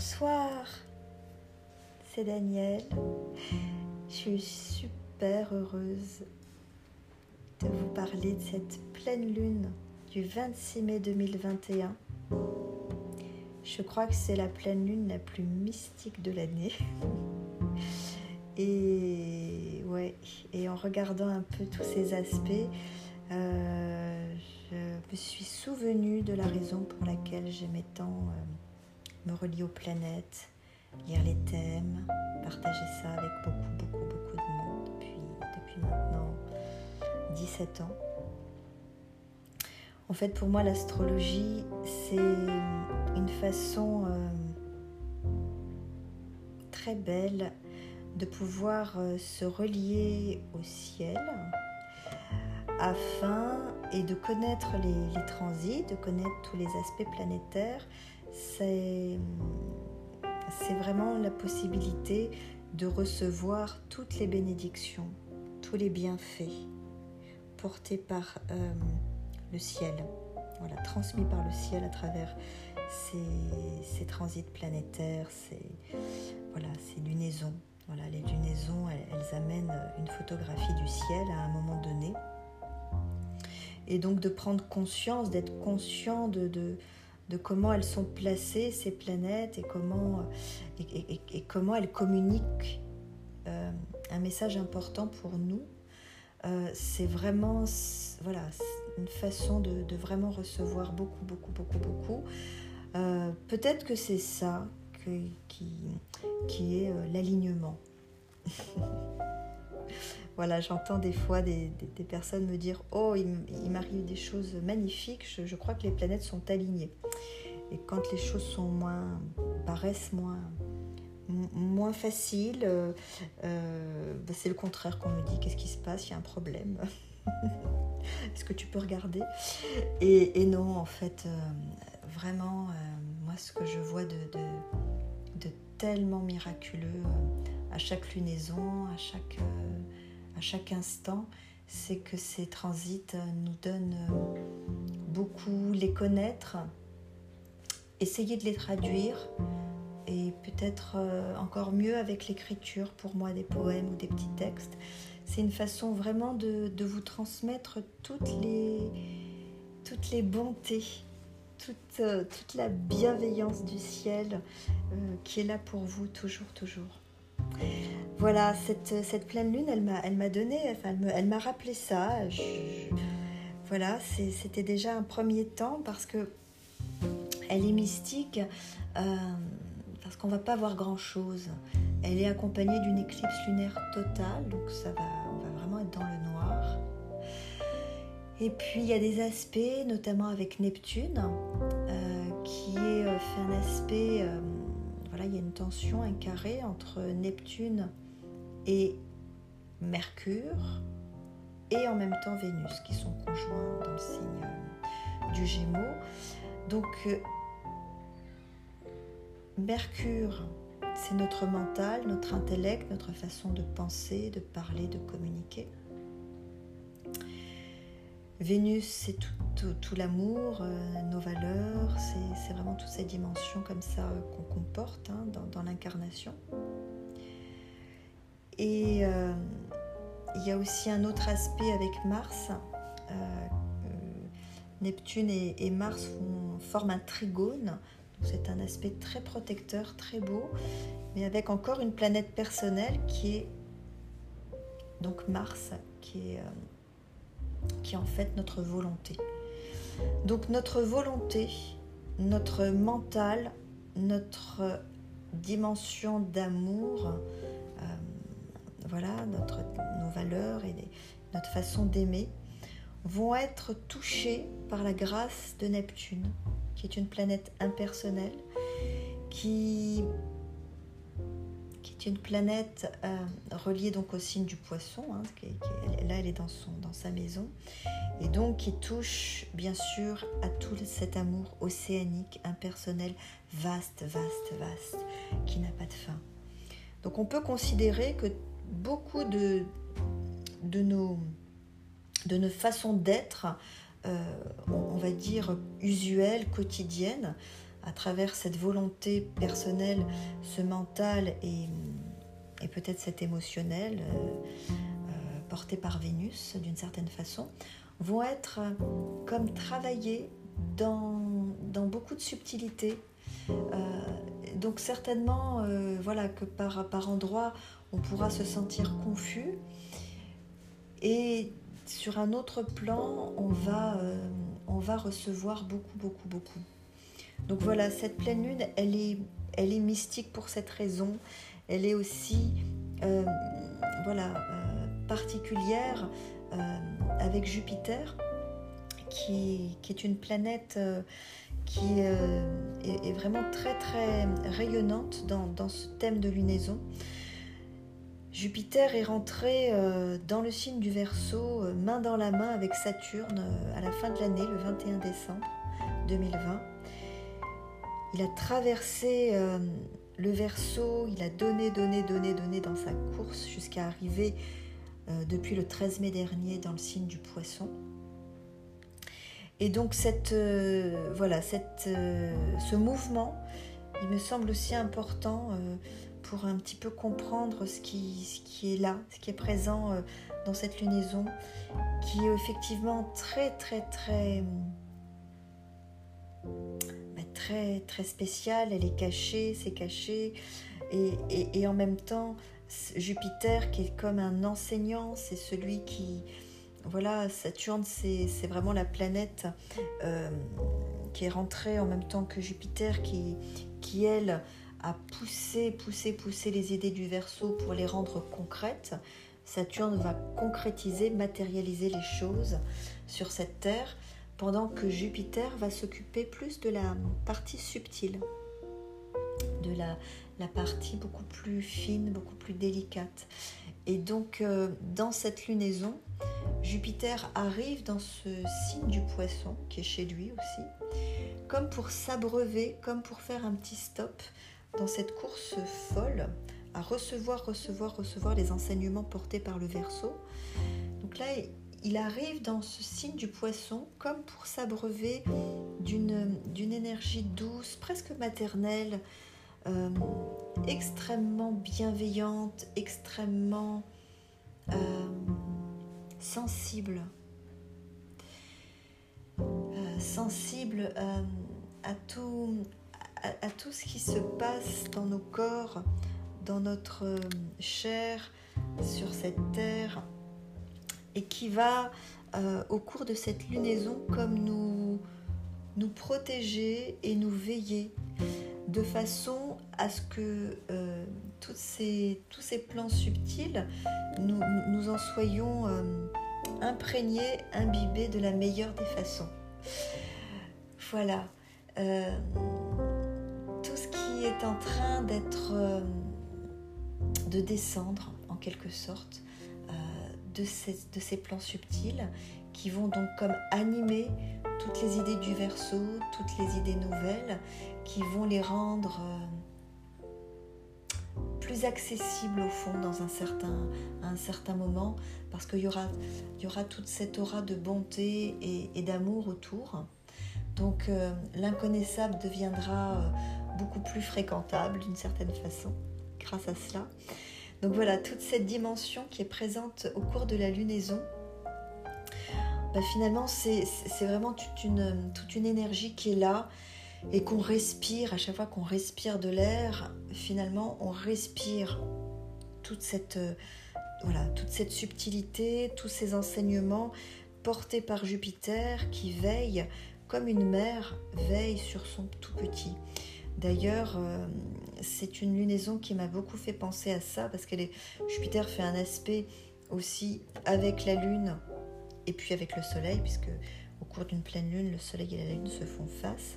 Bonsoir, c'est Daniel. Je suis super heureuse de vous parler de cette pleine lune du 26 mai 2021. Je crois que c'est la pleine lune la plus mystique de l'année. Et ouais, et en regardant un peu tous ces aspects, euh, je me suis souvenue de la raison pour laquelle j'aimais tant euh, me relier aux planètes, lire les thèmes, partager ça avec beaucoup, beaucoup, beaucoup de monde depuis, maintenant 17 ans. En fait, pour moi, l'astrologie, c'est une façon euh, très belle de pouvoir euh, se relier au ciel afin et de connaître les, transits, de connaître tous les aspects planétaires. C'est vraiment la possibilité de recevoir toutes les bénédictions, tous les bienfaits portés par euh, le ciel, transmis par le ciel à travers ces, transits planétaires, ces, voilà, lunaisons. Voilà, les lunaisons, elles, amènent une photographie du ciel à un moment donné. Et donc de prendre conscience, d'être conscient de, comment elles sont placées, ces planètes, et comment, comment elles communiquent euh, un message important pour nous. Euh, c'est vraiment voilà, une façon de, de, vraiment recevoir beaucoup, beaucoup, beaucoup, beaucoup. Euh, peut-être que c'est ça qui, est euh, l'alignement. voilà, j'entends des fois des, personnes me dire Oh, il, m'arrive des choses magnifiques, je, crois que les planètes sont alignées. Et quand les choses sont moins, paraissent moins, moins faciles, euh, bah, c'est le contraire qu'on me dit Qu'est-ce qui se passe? Il y a un problème. Est-ce que tu peux regarder? Et, non, en fait, vraiment, moi, ce que je vois de, de, tellement miraculeux euh, à chaque lunaison, à chaque, euh, à chaque instant, c'est que ces transits euh, nous donnent beaucoup les connaître, essayer de les traduire et peut-être encore mieux avec l'écriture pour moi des poèmes ou des petits textes. C'est une façon vraiment de, vous transmettre toutes les, bontés toute, euh, toute la bienveillance du ciel euh, qui est là pour vous toujours, toujours. Voilà, cette, pleine lune, elle m'a, donné, elle, m'a rappelé ça. voilà, c'était déjà un premier temps parce que elle est mystique, euh, parce qu'on va pas voir grand chose. Elle est accompagnée d'une éclipse lunaire totale, donc ça va, vraiment être dans le noir. Et puis il y a des aspects, notamment avec Neptune, euh, qui euh, fait un aspect, voilà, il y a une tension, un carré entre Neptune et Mercure, et en même temps Vénus, qui sont conjoints dans le signe du Gémeaux. Donc Mercure, c'est notre mental, notre intellect, notre façon de penser, de parler, de communiquer. Vénus, c'est tout, l'amour, euh, nos valeurs, c'est vraiment toutes ces dimensions comme ça euh, qu'on comporte hein, dans, l'incarnation. Et euh, il y a aussi un autre aspect avec Mars. Neptune et, Mars forment un trigone. C'est un aspect très protecteur, très beau, mais avec encore une planète personnelle qui est donc Mars, qui est qui est en fait notre volonté. Donc notre volonté, notre mental, notre dimension d'amour, euh, voilà, nos valeurs et notre façon d'aimer vont être touchées par la grâce de Neptune, qui est une planète impersonnelle, qui une planète euh, reliée donc au signe du poisson. Hein, là, elle est dans, son, dans sa maison. Et donc qui touche bien sûr à tout cet amour océanique, impersonnel, vaste, vaste, vaste, qui n'a pas de fin. Donc on peut considérer que beaucoup de, nos, façons d'être, euh, on va dire usuelles, quotidiennes, à travers cette volonté personnelle, ce mental et, peut-être cet émotionnel euh, euh, porté par Vénus d'une certaine façon, vont être comme travaillés dans, dans beaucoup de subtilité. Donc certainement, voilà, que par, par endroits, on pourra se sentir confus. Et sur un autre plan, on va, va recevoir beaucoup, beaucoup, beaucoup. Donc voilà, cette pleine lune, elle est, mystique pour cette raison. Elle est aussi euh, voilà, euh, particulière euh, avec Jupiter, qui, est une planète qui est, vraiment très très rayonnante dans, dans, ce thème de lunaison. Jupiter est rentré dans le signe du Verseau, main dans la main avec Saturne à la fin de l'année, le 21 décembre 2020. Il a traversé euh, le verso, il a donné, donné, donné, donné dans sa course jusqu'à arriver euh, depuis le 13 mai dernier dans le signe du poisson. Et donc cette, euh, voilà, cette, ce mouvement, il me semble aussi important pour un petit peu comprendre ce qui, ce qui est là, ce qui est présent dans cette lunaison, qui est effectivement très, très, très très, très spéciale, elle est cachée, c'est caché. Et, et, en même temps, Jupiter qui est comme un enseignant, c'est celui qui... Voilà, Saturne, c'est vraiment la planète euh, qui est rentrée en même temps que Jupiter, qui, elle, a poussé, poussé, poussé les idées du Verseau pour les rendre concrètes. Saturne va concrétiser, matérialiser les choses sur cette Terre pendant que Jupiter va s'occuper plus de la partie subtile, de la, la, partie beaucoup plus fine, beaucoup plus délicate. Et donc, euh, dans cette lunaison, Jupiter arrive dans ce signe du poisson, qui est chez lui aussi, comme pour s'abreuver, comme pour faire un petit stop dans cette course folle à recevoir, recevoir, recevoir les enseignements portés par le Verseau. Donc là, il arrive dans ce signe du poisson comme pour s'abreuver d'une énergie douce, presque maternelle, euh, extrêmement bienveillante, extrêmement euh, sensible. Euh, sensible à, tout, à, tout ce qui se passe dans nos corps, dans notre chair, sur cette terre, et qui va, euh, au cours de cette lunaison, comme nous, nous protéger et nous veiller de façon à ce que euh, ces, tous ces plans subtils, nous, en soyons euh, imprégnés, imbibés de la meilleure des façons. Voilà. tout ce qui est en train d'être, de descendre en quelque sorte, de ces, plans subtils qui vont donc comme animer toutes les idées du verso, toutes les idées nouvelles, qui vont les rendre euh, plus accessibles au fond dans un certain, un certain moment, parce qu'il y aura, y aura toute cette aura de bonté et, d'amour autour. Donc euh, l'inconnaissable deviendra euh, beaucoup plus fréquentable d'une certaine façon grâce à cela. Donc voilà, toute cette dimension qui est présente au cours de la lunaison, bah, finalement c'est vraiment toute une, toute une énergie qui est là et qu'on respire, à chaque fois qu'on respire de l'air, finalement on respire toute cette, voilà, toute cette subtilité, tous ces enseignements portés par Jupiter qui veille comme une mère veille sur son tout petit. D'ailleurs, euh, c'est une lunaison qui m'a beaucoup fait penser à ça parce que Jupiter fait un aspect aussi avec la Lune et puis avec le Soleil, puisque au cours d'une pleine Lune, le Soleil et la Lune se font face.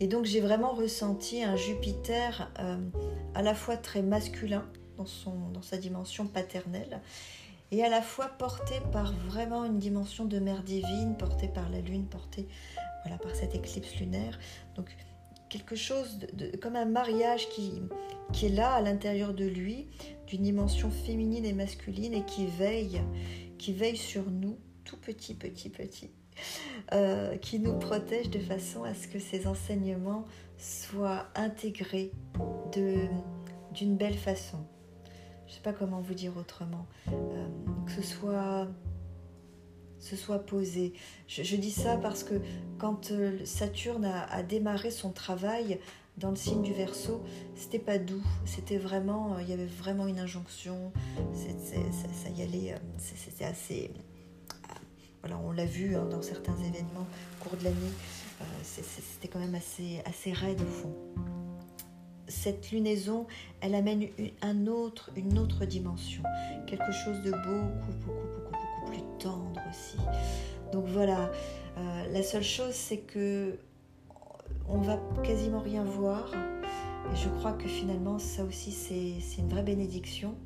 Et donc j'ai vraiment ressenti un Jupiter euh, à la fois très masculin dans, sa dimension paternelle et à la fois porté par vraiment une dimension de mère divine, porté par la Lune, porté voilà, par cette éclipse lunaire. Donc quelque chose comme un mariage qui, qui est là à l'intérieur de lui, d'une dimension féminine et masculine et qui veille, qui veille sur nous, tout petit, petit, petit. Euh, qui nous protège de façon à ce que ces enseignements soient intégrés d'une belle façon. Je ne sais pas comment vous dire autrement. Euh, que ce soit, ce soit posé. Je, dis ça parce que quand euh, Saturne a, démarré son travail dans le signe du Verseau, c'était pas doux. C'était vraiment, il y avait vraiment une injonction. ça, y allait. C'était assez on l'a vu hein, dans certains événements au cours de l'année, euh, c'était quand même assez, raide au fond. Cette lunaison, elle amène une, autre, une autre dimension, quelque chose de beaucoup, beaucoup, beaucoup, beaucoup plus tendre aussi. Donc voilà, euh, la seule chose, c'est que on va quasiment rien voir. Et je crois que finalement, ça aussi, c'est une vraie bénédiction.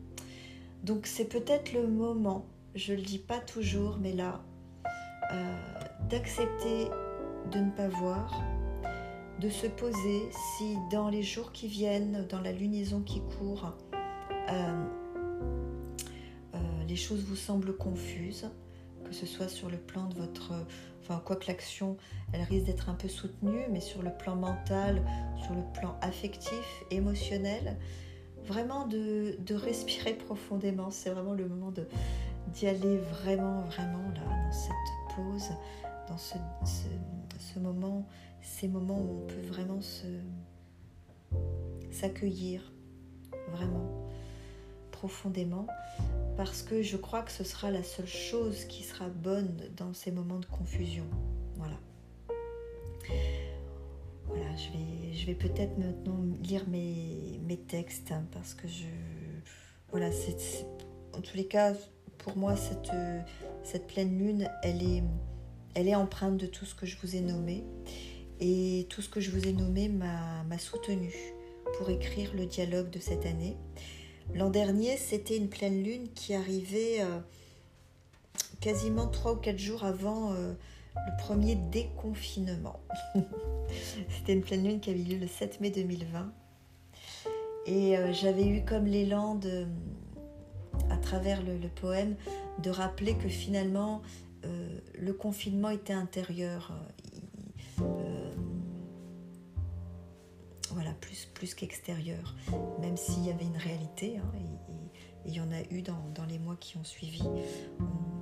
Donc c'est peut-être le moment, je le dis pas toujours, mais là, d'accepter de ne pas voir, de se poser si dans les jours qui viennent, dans la lunaison qui court, euh, euh, les choses vous semblent confuses, que ce soit sur le plan de votre... Enfin, quoi que l'action, elle risque d'être un peu soutenue, mais sur le plan mental, sur le plan affectif, émotionnel, vraiment de, de respirer profondément. C'est vraiment le moment d'y aller vraiment, vraiment là, dans cette dans ce, moment, ces moments où on peut vraiment se s'accueillir vraiment profondément parce que je crois que ce sera la seule chose qui sera bonne dans ces moments de confusion. Voilà. Voilà, je vais, je vais peut-être maintenant lire mes, mes textes hein, parce que je. Voilà, c'est, en tous les cas, pour moi, cette, cette pleine lune, elle est, empreinte de tout ce que je vous ai nommé. Et tout ce que je vous ai nommé m'a soutenu pour écrire le dialogue de cette année. L'an dernier, c'était une pleine lune qui arrivait euh, quasiment trois ou quatre jours avant euh, le premier déconfinement. c'était une pleine lune qui avait lieu le 7 mai 2020. Et euh, j'avais eu comme l'élan de, à travers le, poème, de rappeler que finalement, euh, le confinement était intérieur. Euh, voilà, plus, plus qu'extérieur, même s'il y avait une réalité, hein, et, il y en a eu dans, les mois qui ont suivi.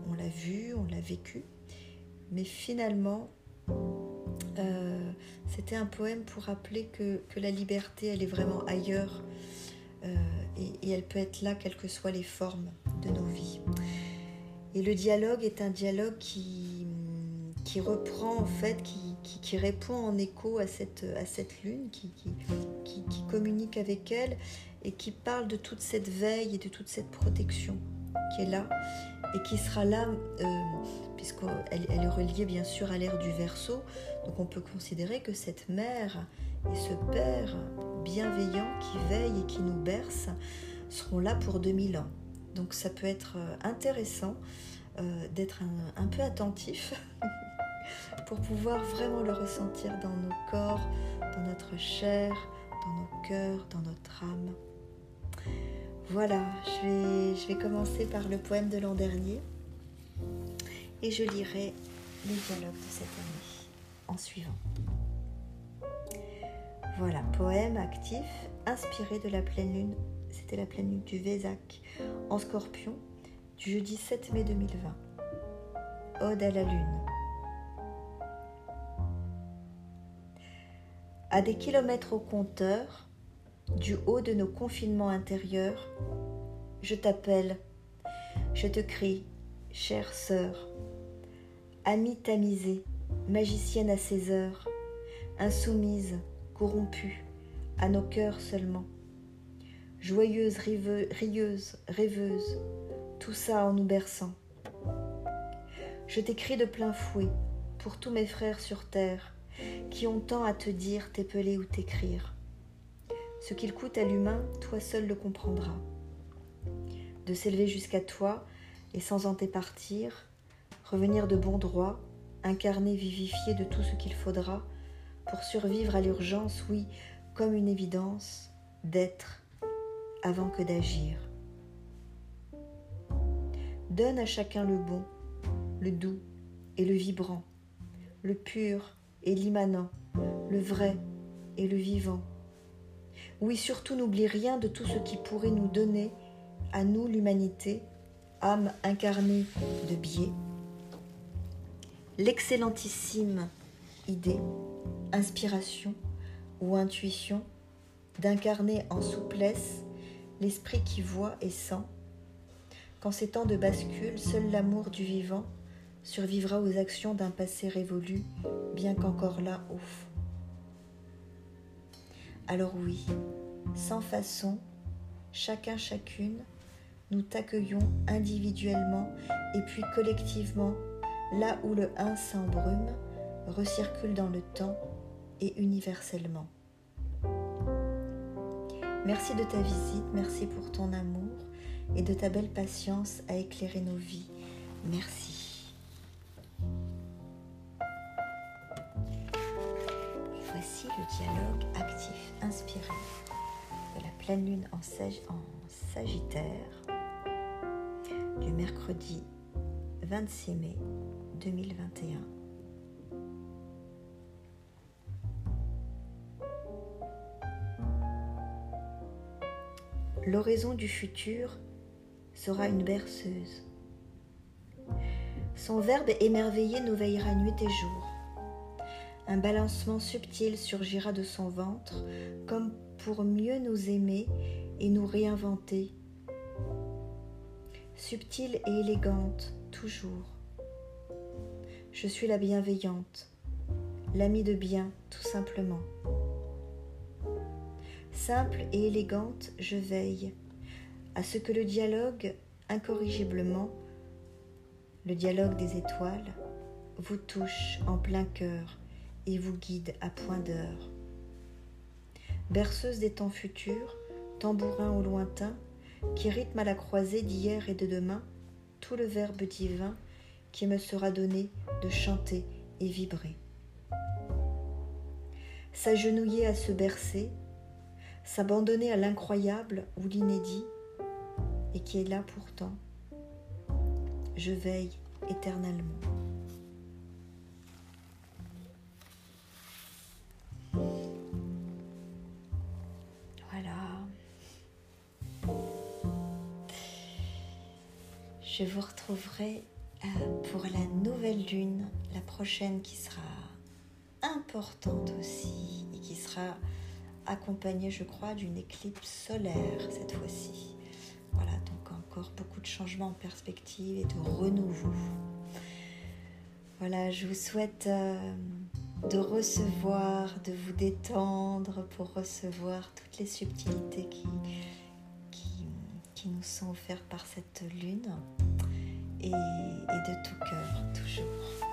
On, l'a vu, on l'a vécu, mais finalement, euh, c'était un poème pour rappeler que, que, la liberté, elle est vraiment ailleurs et, elle peut être là quelles que soient les formes de nos vies. Et le dialogue est un dialogue qui, qui reprend en fait, qui, qui, répond en écho à cette, à cette lune, qui, qui, communique avec elle et qui parle de toute cette veille et de toute cette protection qui est là et qui sera là, euh, puisqu'elle elle est reliée bien sûr à l'ère du Verseau. Donc on peut considérer que cette mère et ce père bienveillant qui veille et qui nous berce seront là pour 2000 ans. Donc ça peut être euh, intéressant euh, d'être un, peu attentif pour pouvoir vraiment le ressentir dans nos corps, dans notre chair, dans nos cœurs, dans notre âme. Voilà, je vais, je vais commencer par le poème de l'an dernier et je lirai les dialogues de cette année en suivant. Voilà, poème actif, inspiré de la pleine lune, c'était la pleine lune du Vésac, en scorpion, du jeudi 7 mai 2020. Ode à la lune. À des kilomètres au compteur, du haut de nos confinements intérieurs, je t'appelle, je te crie, chère sœur, amie tamisée, magicienne à ses heures, insoumise, corrompue, à nos cœurs seulement. Joyeuse, rieuse, rêveuse, tout ça en nous berçant. Je t'écris de plein fouet pour tous mes frères sur terre qui ont tant à te dire, t'épeler ou t'écrire. Ce qu'il coûte à l'humain, toi seul le comprendras. De s'élever jusqu'à toi et sans en départir, revenir de bon droit, incarner, vivifier de tout ce qu'il faudra, pour survivre à l'urgence, oui, comme une évidence, d'être avant que d'agir. Donne à chacun le bon, le doux et le vibrant, le pur et l'immanent, le vrai et le vivant. Oui, surtout n'oublie rien de tout ce qui pourrait nous donner, à nous l'humanité, âme incarnée de biais, l'excellentissime idée, inspiration ou intuition d'incarner en souplesse l'esprit qui voit et sent. Qu'en ces temps de bascule, seul l'amour du vivant survivra aux actions d'un passé révolu, bien qu'encore là au fond. Alors oui, sans façon, chacun chacune, nous t'accueillons individuellement et puis collectivement, là où le un s'embrume, recircule dans le temps et universellement. Merci de ta visite, merci pour ton amour et de ta belle patience à éclairer nos vies. Merci. Voici le dialogue actif inspiré de la pleine lune en, Sagittaire du mercredi 26 mai 2021. L'oraison du futur sera une berceuse. Son verbe émerveillé nous veillera nuit et jour. Un balancement subtil surgira de son ventre comme pour mieux nous aimer et nous réinventer. Subtile et élégante, toujours. Je suis la bienveillante, l'amie de bien, tout simplement. Simple et élégante, je veille à ce que le dialogue, incorrigiblement, le dialogue des étoiles, vous touche en plein cœur et vous guide à point d'heure. Berceuse des temps futurs, tambourin au lointain, qui rythme à la croisée d'hier et de demain tout le verbe divin qui me sera donné de chanter et vibrer. S'agenouiller à se bercer, s'abandonner à l'incroyable ou l'inédit, et qui est là pourtant. Je veille éternellement. Voilà. Je vous retrouverai euh, pour la nouvelle lune, la prochaine qui sera importante aussi et qui sera accompagné, je crois, d'une éclipse solaire cette fois-ci. Voilà, donc encore beaucoup de changements en perspective et de renouveau. Voilà, je vous souhaite euh, de recevoir, de vous détendre pour recevoir toutes les subtilités qui, nous sont offertes par cette lune et de tout cœur, toujours.